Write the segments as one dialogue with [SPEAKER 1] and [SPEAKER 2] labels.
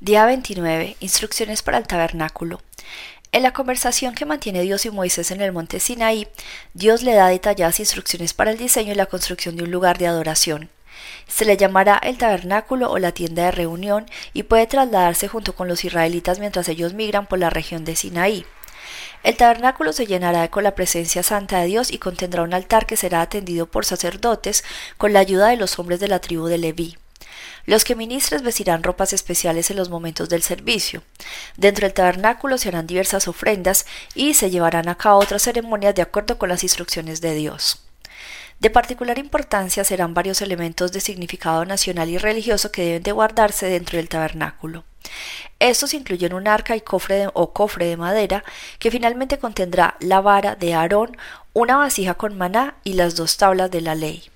[SPEAKER 1] Día 29. Instrucciones para el tabernáculo. En la conversación que mantiene Dios y Moisés en el monte Sinaí, Dios le da detalladas instrucciones para el diseño y la construcción de un lugar de adoración. Se le llamará el tabernáculo o la tienda de reunión y puede trasladarse junto con los israelitas mientras ellos migran por la región de Sinaí. El tabernáculo se llenará con la presencia santa de Dios y contendrá un altar que será atendido por sacerdotes con la ayuda de los hombres de la tribu de Leví. Los que ministres vestirán ropas especiales en los momentos del servicio. Dentro del tabernáculo se harán diversas ofrendas y se llevarán a cabo otras ceremonias de acuerdo con las instrucciones de Dios. De particular importancia serán varios elementos de significado nacional y religioso que deben de guardarse dentro del tabernáculo. Estos incluyen un arca y cofre o cofre de madera que finalmente contendrá la vara de Aarón, una vasija con maná y las dos tablas de la ley.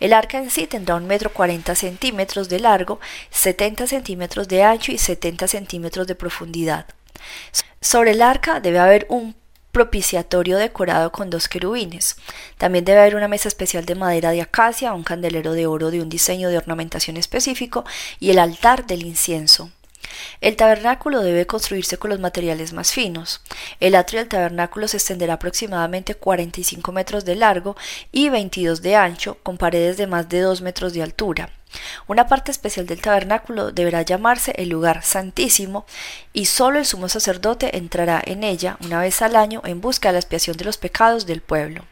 [SPEAKER 1] El arca en sí tendrá un metro cuarenta centímetros de largo, setenta centímetros de ancho y setenta centímetros de profundidad. Sobre el arca debe haber un propiciatorio decorado con dos querubines. También debe haber una mesa especial de madera de acacia, un candelero de oro de un diseño de ornamentación específico y el altar del incienso. El tabernáculo debe construirse con los materiales más finos. El atrio del tabernáculo se extenderá aproximadamente 45 metros de largo y 22 de ancho, con paredes de más de 2 metros de altura. Una parte especial del tabernáculo deberá llamarse el lugar santísimo y solo el sumo sacerdote entrará en ella una vez al año en busca de la expiación de los pecados del pueblo.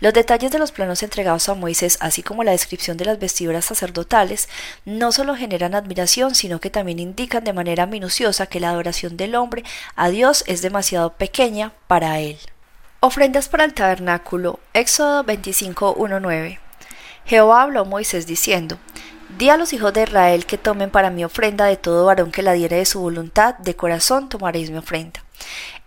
[SPEAKER 1] Los detalles de los planos entregados a Moisés, así como la descripción de las vestiduras sacerdotales, no solo generan admiración, sino que también indican de manera minuciosa que la adoración del hombre a Dios es demasiado pequeña para él. Ofrendas para el tabernáculo. Éxodo 25.1.9. Jehová habló a Moisés diciendo, Di a los hijos de Israel que tomen para mi ofrenda de todo varón que la diere de su voluntad, de corazón tomaréis mi ofrenda.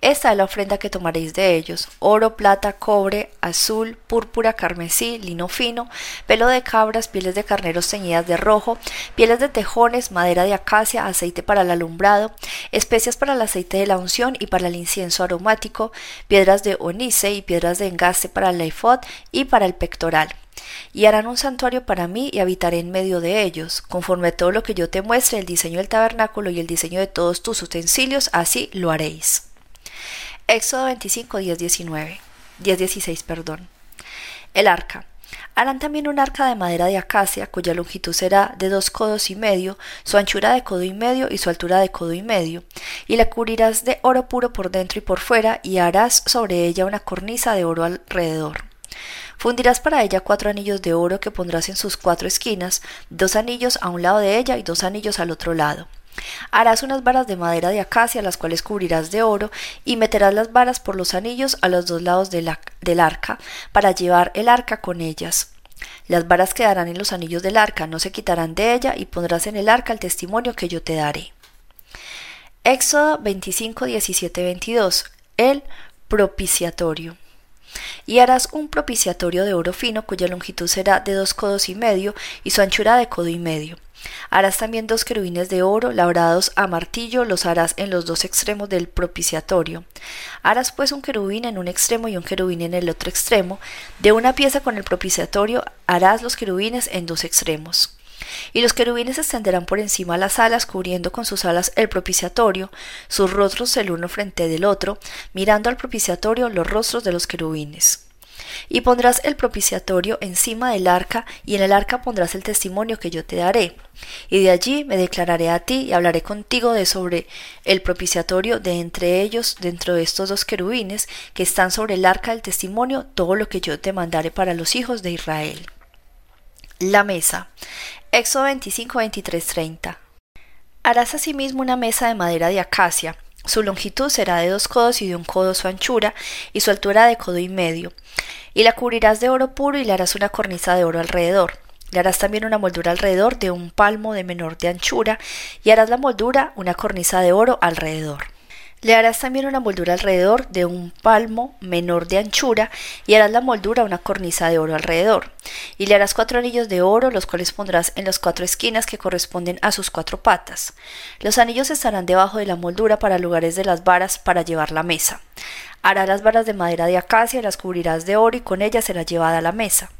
[SPEAKER 1] Esta es la ofrenda que tomaréis de ellos: oro, plata, cobre, azul, púrpura, carmesí, lino fino, pelo de cabras, pieles de carneros teñidas de rojo, pieles de tejones, madera de acacia, aceite para el alumbrado, especias para el aceite de la unción y para el incienso aromático, piedras de onice y piedras de engaste para el eifod y para el pectoral y harán un santuario para mí y habitaré en medio de ellos. Conforme a todo lo que yo te muestre, el diseño del tabernáculo y el diseño de todos tus utensilios, así lo haréis. Éxodo 25, 10, 19. 10, 16, perdón. El arca. Harán también un arca de madera de acacia, cuya longitud será de dos codos y medio, su anchura de codo y medio y su altura de codo y medio, y la cubrirás de oro puro por dentro y por fuera, y harás sobre ella una cornisa de oro alrededor. Fundirás para ella cuatro anillos de oro que pondrás en sus cuatro esquinas, dos anillos a un lado de ella y dos anillos al otro lado. Harás unas varas de madera de acacia, las cuales cubrirás de oro, y meterás las varas por los anillos a los dos lados del arca, para llevar el arca con ellas. Las varas quedarán en los anillos del arca, no se quitarán de ella, y pondrás en el arca el testimonio que yo te daré. Éxodo 25, 17, 22. El propiciatorio. Y harás un propiciatorio de oro fino, cuya longitud será de dos codos y medio, y su anchura de codo y medio Harás también dos querubines de oro labrados a martillo, los harás en los dos extremos del propiciatorio. Harás pues un querubín en un extremo y un querubín en el otro extremo. De una pieza con el propiciatorio harás los querubines en dos extremos. Y los querubines extenderán por encima las alas, cubriendo con sus alas el propiciatorio, sus rostros el uno frente del otro, mirando al propiciatorio los rostros de los querubines. Y pondrás el propiciatorio encima del arca, y en el arca pondrás el testimonio que yo te daré. Y de allí me declararé a ti y hablaré contigo de sobre el propiciatorio de entre ellos, dentro de estos dos querubines que están sobre el arca del testimonio, todo lo que yo te mandaré para los hijos de Israel. La mesa. Éxodo 25, 23, 30. Harás asimismo una mesa de madera de acacia. Su longitud será de dos codos y de un codo su anchura, y su altura de codo y medio y la cubrirás de oro puro y le harás una cornisa de oro alrededor. Le harás también una moldura alrededor de un palmo de menor de anchura y harás la moldura una cornisa de oro alrededor. Le harás también una moldura alrededor de un palmo menor de anchura y harás la moldura una cornisa de oro alrededor. Y le harás cuatro anillos de oro, los cuales pondrás en las cuatro esquinas que corresponden a sus cuatro patas. Los anillos estarán debajo de la moldura para lugares de las varas para llevar la mesa. Harás las varas de madera de acacia, las cubrirás de oro y con ellas será llevada a la mesa.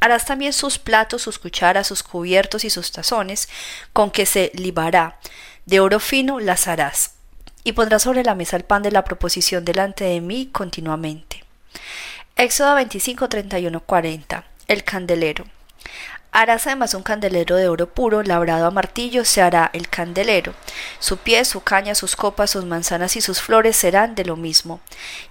[SPEAKER 1] Harás también sus platos, sus cucharas, sus cubiertos y sus tazones, con que se libará. de oro fino las harás. Y pondrás sobre la mesa el pan de la proposición delante de mí continuamente. Éxodo 25, 31, 40. El candelero. Harás además un candelero de oro puro, labrado a martillo, se hará el candelero. Su pie, su caña, sus copas, sus manzanas y sus flores serán de lo mismo.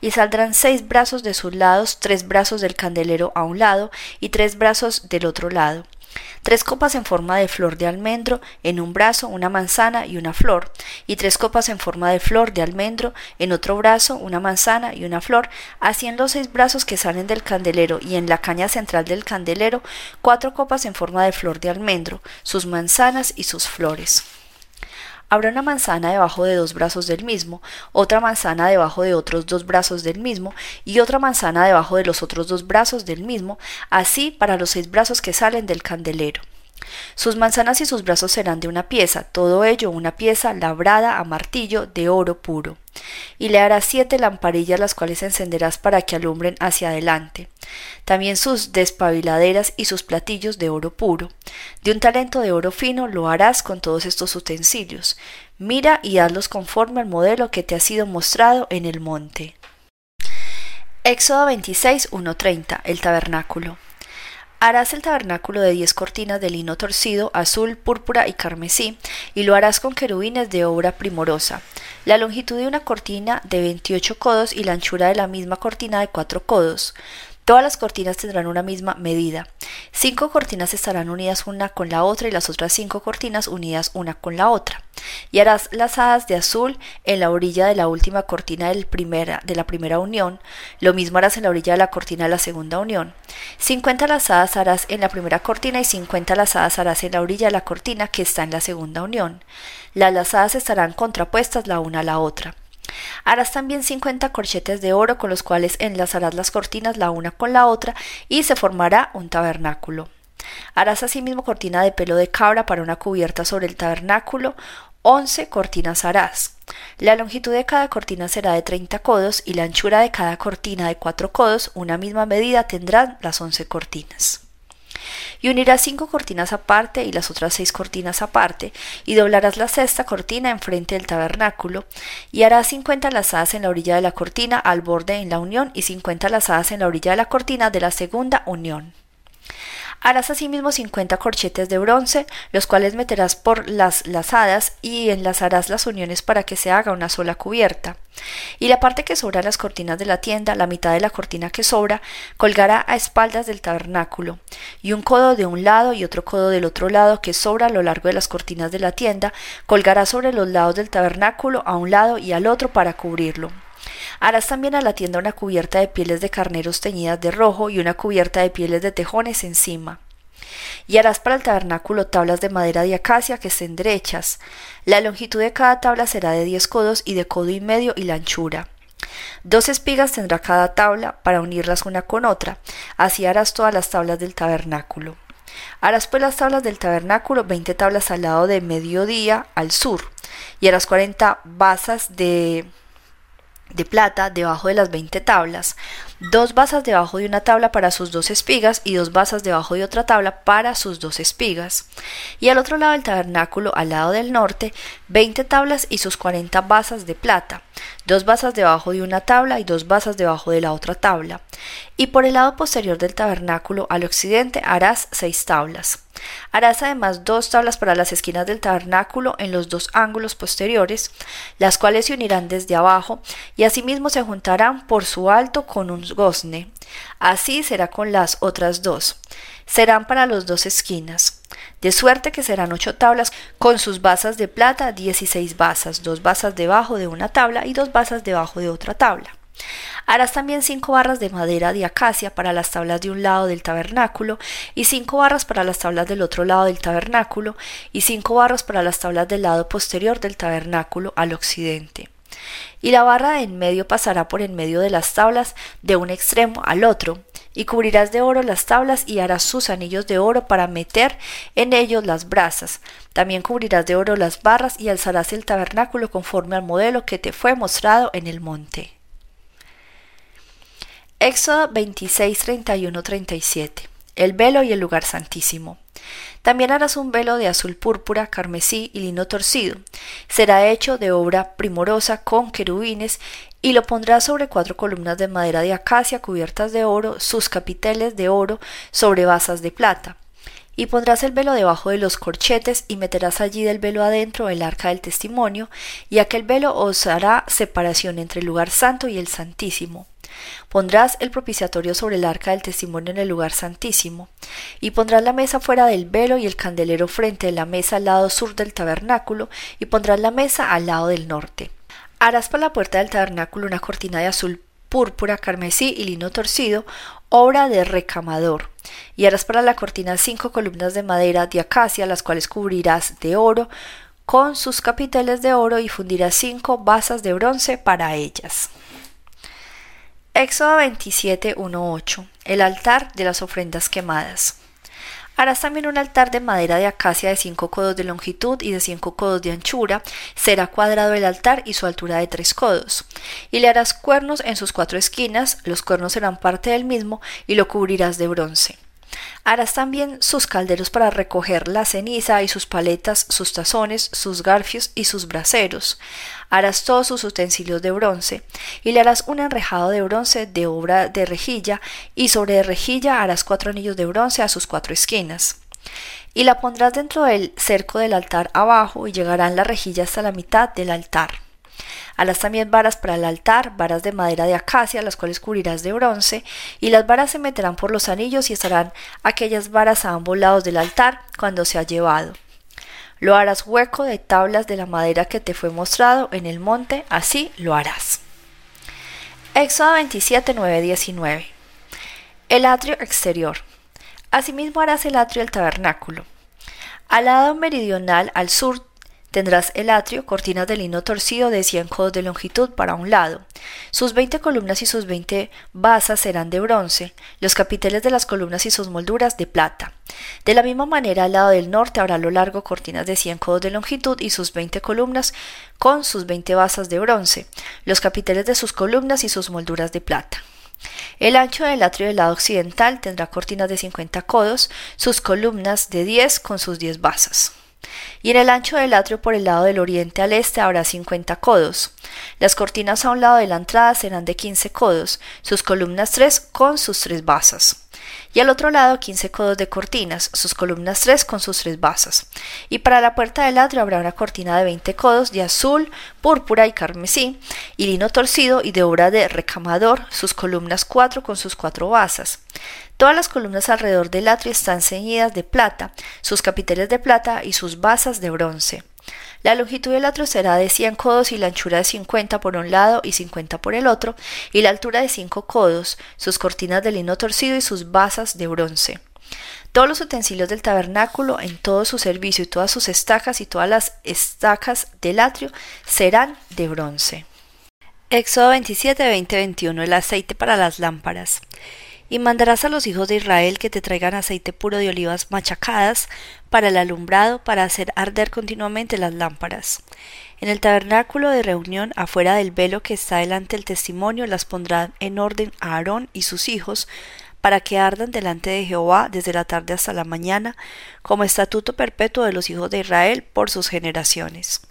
[SPEAKER 1] Y saldrán seis brazos de sus lados, tres brazos del candelero a un lado y tres brazos del otro lado tres copas en forma de flor de almendro en un brazo, una manzana y una flor, y tres copas en forma de flor de almendro en otro brazo, una manzana y una flor, así en los seis brazos que salen del candelero y en la caña central del candelero, cuatro copas en forma de flor de almendro, sus manzanas y sus flores. Habrá una manzana debajo de dos brazos del mismo, otra manzana debajo de otros dos brazos del mismo, y otra manzana debajo de los otros dos brazos del mismo, así para los seis brazos que salen del candelero. Sus manzanas y sus brazos serán de una pieza, todo ello una pieza labrada a martillo de oro puro. Y le harás siete lamparillas las cuales encenderás para que alumbren hacia adelante. También sus despabiladeras y sus platillos de oro puro. De un talento de oro fino lo harás con todos estos utensilios. Mira y hazlos conforme al modelo que te ha sido mostrado en el monte. Éxodo 26, 1.30 El tabernáculo. Harás el tabernáculo de diez cortinas de lino torcido, azul, púrpura y carmesí, y lo harás con querubines de obra primorosa. La longitud de una cortina de veintiocho codos y la anchura de la misma cortina de cuatro codos. Todas las cortinas tendrán una misma medida. Cinco cortinas estarán unidas una con la otra y las otras cinco cortinas unidas una con la otra. Y harás lazadas de azul en la orilla de la última cortina del primera, de la primera unión. Lo mismo harás en la orilla de la cortina de la segunda unión. Cincuenta lazadas harás en la primera cortina y cincuenta lazadas harás en la orilla de la cortina que está en la segunda unión. Las lazadas estarán contrapuestas la una a la otra. Harás también cincuenta corchetes de oro con los cuales enlazarás las cortinas la una con la otra y se formará un tabernáculo. Harás asimismo cortina de pelo de cabra para una cubierta sobre el tabernáculo, once cortinas harás. La longitud de cada cortina será de treinta codos y la anchura de cada cortina de cuatro codos, una misma medida tendrán las once cortinas y unirás cinco cortinas aparte y las otras seis cortinas aparte, y doblarás la sexta cortina enfrente del tabernáculo, y harás cincuenta lazadas en la orilla de la cortina al borde en la unión y cincuenta lazadas en la orilla de la cortina de la segunda unión. Harás asimismo cincuenta corchetes de bronce, los cuales meterás por las lazadas y enlazarás las uniones para que se haga una sola cubierta. Y la parte que sobra las cortinas de la tienda, la mitad de la cortina que sobra, colgará a espaldas del tabernáculo, y un codo de un lado y otro codo del otro lado que sobra a lo largo de las cortinas de la tienda, colgará sobre los lados del tabernáculo a un lado y al otro para cubrirlo. Harás también a la tienda una cubierta de pieles de carneros teñidas de rojo y una cubierta de pieles de tejones encima. Y harás para el tabernáculo tablas de madera de acacia que estén derechas. La longitud de cada tabla será de diez codos y de codo y medio y la anchura. Dos espigas tendrá cada tabla para unirlas una con otra. Así harás todas las tablas del tabernáculo. Harás pues las tablas del tabernáculo, veinte tablas al lado de mediodía al sur, y harás cuarenta basas de de plata debajo de las veinte tablas, dos basas debajo de una tabla para sus dos espigas y dos basas debajo de otra tabla para sus dos espigas. Y al otro lado del tabernáculo, al lado del norte, veinte tablas y sus cuarenta basas de plata, dos basas debajo de una tabla y dos basas debajo de la otra tabla. Y por el lado posterior del tabernáculo, al occidente, harás seis tablas. Harás además dos tablas para las esquinas del tabernáculo en los dos ángulos posteriores, las cuales se unirán desde abajo y asimismo se juntarán por su alto con un gozne. Así será con las otras dos. Serán para las dos esquinas. De suerte que serán ocho tablas con sus basas de plata, dieciséis basas, dos basas debajo de una tabla y dos basas debajo de otra tabla. Harás también cinco barras de madera de acacia para las tablas de un lado del tabernáculo, y cinco barras para las tablas del otro lado del tabernáculo, y cinco barras para las tablas del lado posterior del tabernáculo al occidente. Y la barra de en medio pasará por en medio de las tablas de un extremo al otro, y cubrirás de oro las tablas y harás sus anillos de oro para meter en ellos las brasas. También cubrirás de oro las barras y alzarás el tabernáculo conforme al modelo que te fue mostrado en el monte. Éxodo 26, 31, 37. El velo y el lugar santísimo. También harás un velo de azul púrpura, carmesí y lino torcido. Será hecho de obra primorosa con querubines y lo pondrás sobre cuatro columnas de madera de acacia cubiertas de oro, sus capiteles de oro sobre basas de plata. Y pondrás el velo debajo de los corchetes y meterás allí del velo adentro el arca del testimonio, y aquel velo os hará separación entre el lugar santo y el santísimo. Pondrás el propiciatorio sobre el arca del testimonio en el lugar santísimo, y pondrás la mesa fuera del velo y el candelero frente de la mesa al lado sur del tabernáculo, y pondrás la mesa al lado del norte. Harás para la puerta del tabernáculo una cortina de azul púrpura, carmesí y lino torcido, obra de recamador. Y harás para la cortina cinco columnas de madera de acacia, las cuales cubrirás de oro, con sus capiteles de oro, y fundirás cinco basas de bronce para ellas. Éxodo 27, El altar de las ofrendas quemadas. Harás también un altar de madera de acacia de cinco codos de longitud y de cinco codos de anchura. Será cuadrado el altar y su altura de tres codos. Y le harás cuernos en sus cuatro esquinas, los cuernos serán parte del mismo, y lo cubrirás de bronce. Harás también sus calderos para recoger la ceniza y sus paletas, sus tazones, sus garfios y sus braseros. Harás todos sus utensilios de bronce y le harás un enrejado de bronce de obra de rejilla y sobre rejilla harás cuatro anillos de bronce a sus cuatro esquinas. Y la pondrás dentro del cerco del altar abajo y llegarán la rejilla hasta la mitad del altar. Harás también varas para el altar, varas de madera de acacia, las cuales cubrirás de bronce, y las varas se meterán por los anillos y estarán aquellas varas a ambos lados del altar cuando se ha llevado. Lo harás hueco de tablas de la madera que te fue mostrado en el monte, así lo harás. Éxodo 27, 9, 19. El atrio exterior. Asimismo harás el atrio del tabernáculo. Al lado meridional, al sur Tendrás el atrio, cortinas de lino torcido de 100 codos de longitud para un lado. Sus 20 columnas y sus 20 basas serán de bronce, los capiteles de las columnas y sus molduras de plata. De la misma manera, al lado del norte habrá lo largo cortinas de 100 codos de longitud y sus 20 columnas con sus 20 basas de bronce, los capiteles de sus columnas y sus molduras de plata. El ancho del atrio del lado occidental tendrá cortinas de 50 codos, sus columnas de 10 con sus 10 basas y en el ancho del atrio por el lado del oriente al este habrá cincuenta codos. Las cortinas a un lado de la entrada serán de quince codos, sus columnas tres con sus tres basas y al otro lado quince codos de cortinas, sus columnas tres con sus tres basas. Y para la puerta del atrio habrá una cortina de veinte codos de azul, púrpura y carmesí, y lino torcido y de obra de recamador, sus columnas cuatro con sus cuatro basas. Todas las columnas alrededor del atrio están ceñidas de plata, sus capiteles de plata y sus basas de bronce. La longitud del atrio será de 100 codos y la anchura de 50 por un lado y 50 por el otro, y la altura de 5 codos, sus cortinas de lino torcido y sus basas de bronce. Todos los utensilios del tabernáculo en todo su servicio y todas sus estacas y todas las estacas del atrio serán de bronce. Éxodo 27, 20, 21. El aceite para las lámparas. Y mandarás a los hijos de Israel que te traigan aceite puro de olivas machacadas para el alumbrado, para hacer arder continuamente las lámparas. En el tabernáculo de reunión, afuera del velo que está delante del testimonio, las pondrán en orden a Aarón y sus hijos, para que ardan delante de Jehová desde la tarde hasta la mañana, como estatuto perpetuo de los hijos de Israel por sus generaciones.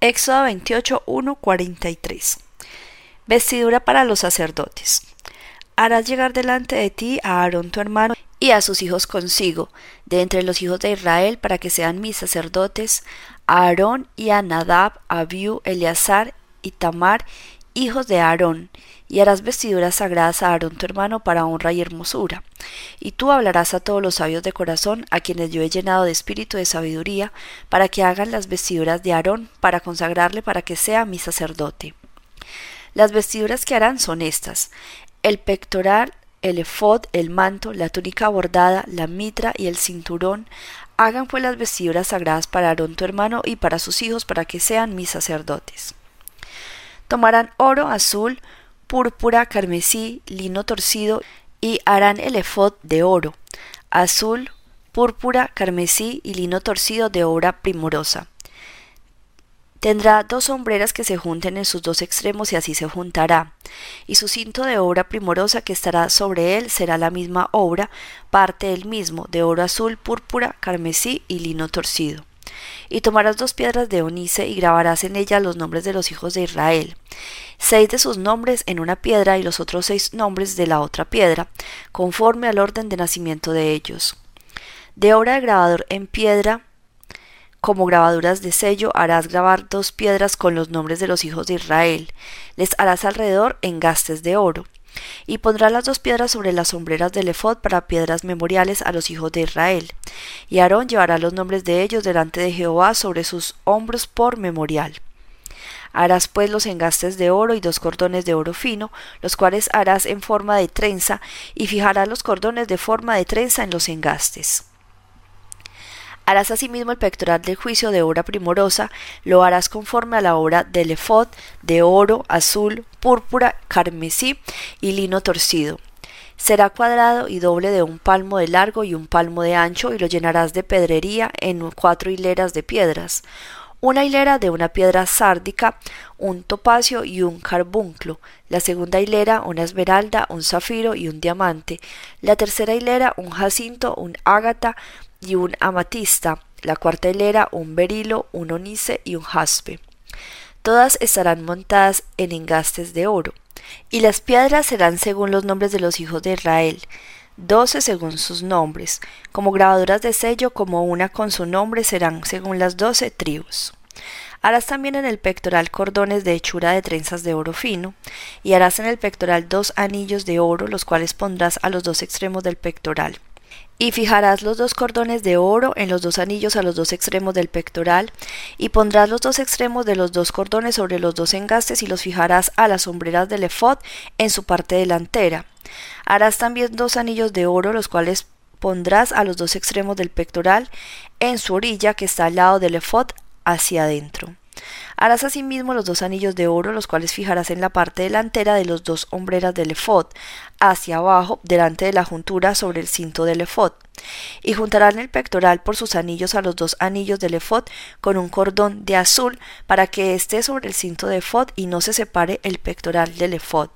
[SPEAKER 1] Éxodo 28, 1, 43. Vestidura para los sacerdotes harás llegar delante de ti a Aarón tu hermano y a sus hijos consigo, de entre los hijos de Israel, para que sean mis sacerdotes, a Aarón y a Nadab, Abiú, Eleazar y Tamar, hijos de Aarón, y harás vestiduras sagradas a Aarón tu hermano para honra y hermosura. Y tú hablarás a todos los sabios de corazón, a quienes yo he llenado de espíritu de sabiduría, para que hagan las vestiduras de Aarón, para consagrarle para que sea mi sacerdote. Las vestiduras que harán son estas el pectoral, el efod, el manto, la túnica bordada, la mitra y el cinturón, hagan pues las vestiduras sagradas para Aarón tu hermano y para sus hijos para que sean mis sacerdotes. Tomarán oro, azul, púrpura, carmesí, lino torcido y harán el efod de oro, azul, púrpura, carmesí y lino torcido de obra primorosa Tendrá dos sombreras que se junten en sus dos extremos y así se juntará. Y su cinto de obra primorosa que estará sobre él será la misma obra, parte del mismo, de oro azul, púrpura, carmesí y lino torcido. Y tomarás dos piedras de onice y grabarás en ellas los nombres de los hijos de Israel, seis de sus nombres en una piedra y los otros seis nombres de la otra piedra, conforme al orden de nacimiento de ellos. De obra de grabador en piedra, como grabaduras de sello harás grabar dos piedras con los nombres de los hijos de Israel. Les harás alrededor engastes de oro. Y pondrás las dos piedras sobre las sombreras del ephod para piedras memoriales a los hijos de Israel. Y Aarón llevará los nombres de ellos delante de Jehová sobre sus hombros por memorial. Harás pues los engastes de oro y dos cordones de oro fino, los cuales harás en forma de trenza, y fijarás los cordones de forma de trenza en los engastes. Harás asimismo el pectoral del juicio de obra primorosa, lo harás conforme a la obra del efod, de oro, azul, púrpura, carmesí y lino torcido. Será cuadrado y doble de un palmo de largo y un palmo de ancho, y lo llenarás de pedrería en cuatro hileras de piedras. Una hilera de una piedra sárdica, un topacio y un carbunclo, la segunda hilera una esmeralda, un zafiro y un diamante, la tercera hilera un jacinto, un ágata, y un amatista, la cuarta hilera un berilo, un onice y un jaspe. Todas estarán montadas en engastes de oro, y las piedras serán según los nombres de los hijos de Israel, doce según sus nombres, como grabaduras de sello, como una con su nombre serán según las doce tribus. Harás también en el pectoral cordones de hechura de trenzas de oro fino, y harás en el pectoral dos anillos de oro, los cuales pondrás a los dos extremos del pectoral. Y fijarás los dos cordones de oro en los dos anillos a los dos extremos del pectoral, y pondrás los dos extremos de los dos cordones sobre los dos engastes y los fijarás a las sombreras del efod en su parte delantera. Harás también dos anillos de oro, los cuales pondrás a los dos extremos del pectoral en su orilla que está al lado del efod hacia adentro. Harás asimismo los dos anillos de oro, los cuales fijarás en la parte delantera de los dos hombreras del efod, hacia abajo, delante de la juntura sobre el cinto del efod. Y juntarán el pectoral por sus anillos a los dos anillos del efod con un cordón de azul para que esté sobre el cinto de efod y no se separe el pectoral del efod.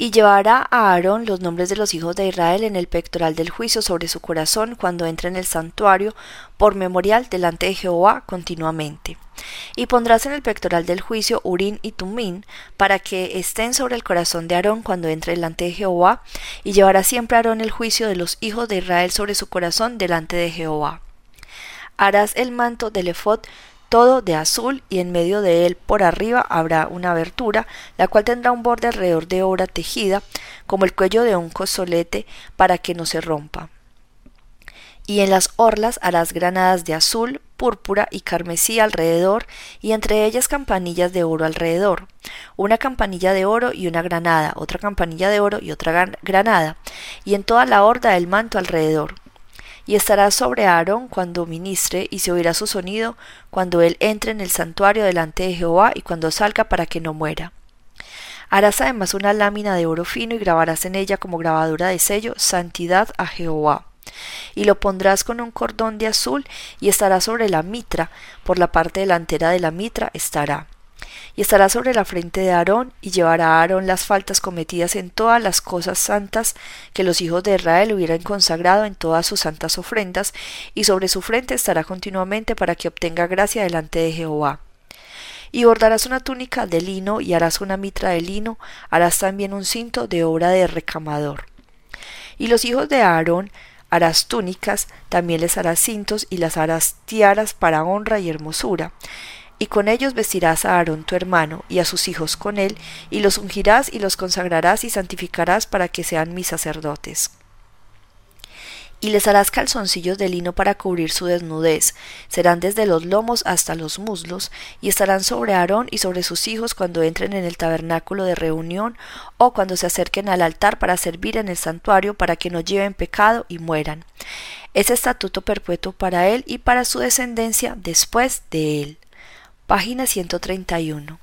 [SPEAKER 1] Y llevará a Aarón los nombres de los hijos de Israel en el pectoral del juicio sobre su corazón cuando entre en el santuario por memorial delante de Jehová continuamente. Y pondrás en el pectoral del juicio Urín y Tumín para que estén sobre el corazón de Aarón cuando entre delante de Jehová, y llevará siempre Aarón el juicio de los hijos de Israel sobre su corazón delante de Jehová. Harás el manto del efod todo de azul y en medio de él por arriba habrá una abertura, la cual tendrá un borde alrededor de obra tejida, como el cuello de un cosolete, para que no se rompa. Y en las orlas harás granadas de azul, púrpura y carmesí alrededor, y entre ellas campanillas de oro alrededor. Una campanilla de oro y una granada, otra campanilla de oro y otra granada, y en toda la horda el manto alrededor y estará sobre Aarón cuando ministre, y se oirá su sonido cuando él entre en el santuario delante de Jehová y cuando salga para que no muera. Harás además una lámina de oro fino y grabarás en ella como grabadura de sello Santidad a Jehová. Y lo pondrás con un cordón de azul y estará sobre la mitra, por la parte delantera de la mitra estará y estará sobre la frente de Aarón, y llevará a Aarón las faltas cometidas en todas las cosas santas que los hijos de Israel hubieran consagrado en todas sus santas ofrendas, y sobre su frente estará continuamente para que obtenga gracia delante de Jehová. Y bordarás una túnica de lino y harás una mitra de lino, harás también un cinto de obra de recamador. Y los hijos de Aarón harás túnicas, también les harás cintos y las harás tiaras para honra y hermosura y con ellos vestirás a Aarón tu hermano, y a sus hijos con él, y los ungirás y los consagrarás y santificarás para que sean mis sacerdotes. Y les harás calzoncillos de lino para cubrir su desnudez, serán desde los lomos hasta los muslos, y estarán sobre Aarón y sobre sus hijos cuando entren en el tabernáculo de reunión, o cuando se acerquen al altar para servir en el santuario, para que no lleven pecado y mueran. Es estatuto perpetuo para él y para su descendencia después de él. Página 131.